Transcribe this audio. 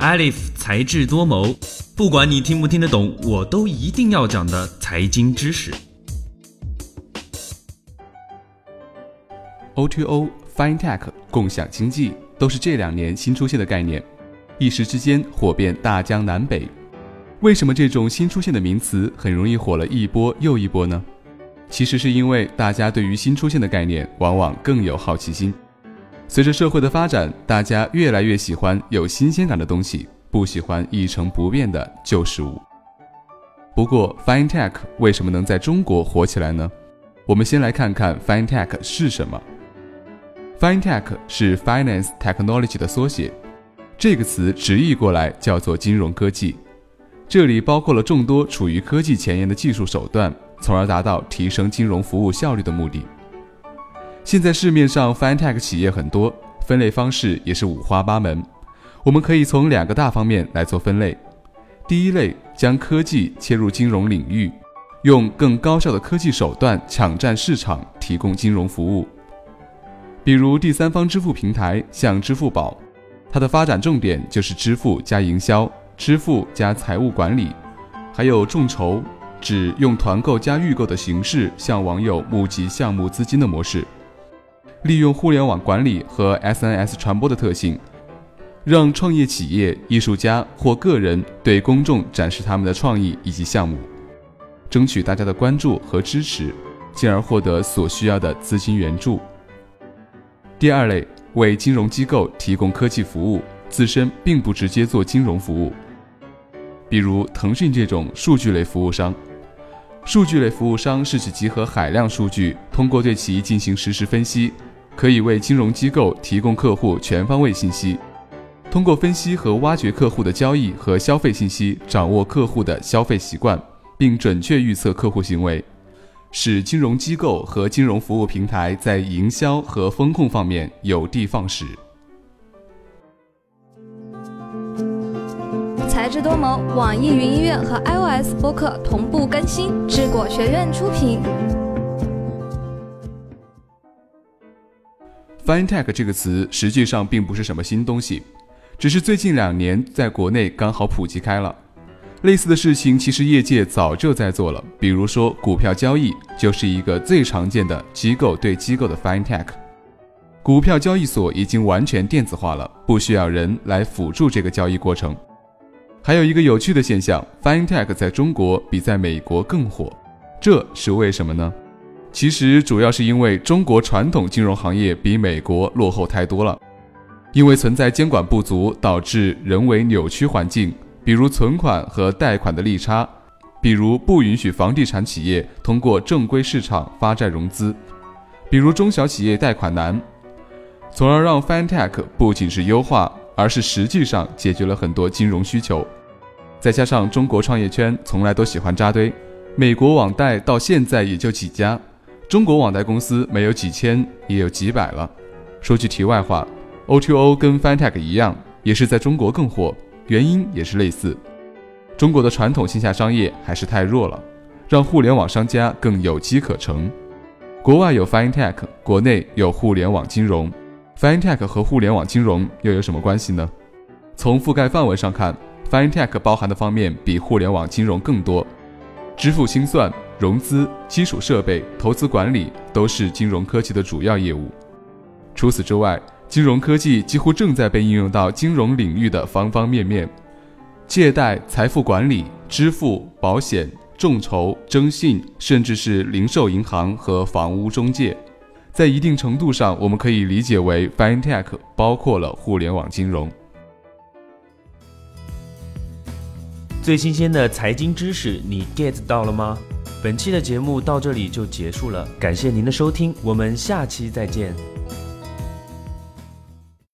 Alif 才智多谋，不管你听不听得懂，我都一定要讲的财经知识。O2O、FinTech、共享经济都是这两年新出现的概念，一时之间火遍大江南北。为什么这种新出现的名词很容易火了一波又一波呢？其实是因为大家对于新出现的概念往往更有好奇心。随着社会的发展，大家越来越喜欢有新鲜感的东西，不喜欢一成不变的旧事物。不过，FinTech 为什么能在中国火起来呢？我们先来看看 FinTech 是什么。FinTech 是 Finance Technology 的缩写，这个词直译过来叫做金融科技。这里包括了众多处于科技前沿的技术手段，从而达到提升金融服务效率的目的。现在市面上 FinTech 企业很多，分类方式也是五花八门。我们可以从两个大方面来做分类。第一类将科技切入金融领域，用更高效的科技手段抢占市场，提供金融服务。比如第三方支付平台，像支付宝，它的发展重点就是支付加营销、支付加财务管理，还有众筹，指用团购加预购的形式向网友募集项目资金的模式。利用互联网管理和 SNS 传播的特性，让创业企业、艺术家或个人对公众展示他们的创意以及项目，争取大家的关注和支持，进而获得所需要的资金援助。第二类为金融机构提供科技服务，自身并不直接做金融服务。比如腾讯这种数据类服务商。数据类服务商是指集合海量数据，通过对其进行实时分析，可以为金融机构提供客户全方位信息。通过分析和挖掘客户的交易和消费信息，掌握客户的消费习惯，并准确预测客户行为。使金融机构和金融服务平台在营销和风控方面有的放矢。才智多谋，网易云音乐和 iOS 播客同步更新，智果学院出品。FinTech 这个词实际上并不是什么新东西，只是最近两年在国内刚好普及开了。类似的事情其实业界早就在做了，比如说股票交易就是一个最常见的机构对机构的 FinTech。股票交易所已经完全电子化了，不需要人来辅助这个交易过程。还有一个有趣的现象，FinTech 在中国比在美国更火，这是为什么呢？其实主要是因为中国传统金融行业比美国落后太多了，因为存在监管不足，导致人为扭曲环境。比如存款和贷款的利差，比如不允许房地产企业通过正规市场发债融资，比如中小企业贷款难，从而让 FinTech 不仅是优化，而是实际上解决了很多金融需求。再加上中国创业圈从来都喜欢扎堆，美国网贷到现在也就几家，中国网贷公司没有几千也有几百了。说句题外话，O2O 跟 FinTech 一样，也是在中国更火。原因也是类似，中国的传统线下商业还是太弱了，让互联网商家更有机可乘。国外有 FinTech，国内有互联网金融。FinTech 和互联网金融又有什么关系呢？从覆盖范围上看，FinTech 包含的方面比互联网金融更多，支付清算、融资、基础设备、投资管理都是金融科技的主要业务。除此之外，金融科技几乎正在被应用到金融领域的方方面面，借贷、财富管理、支付、保险、众筹、征信，甚至是零售银行和房屋中介，在一定程度上，我们可以理解为 FinTech 包括了互联网金融。最新鲜的财经知识，你 get 到了吗？本期的节目到这里就结束了，感谢您的收听，我们下期再见。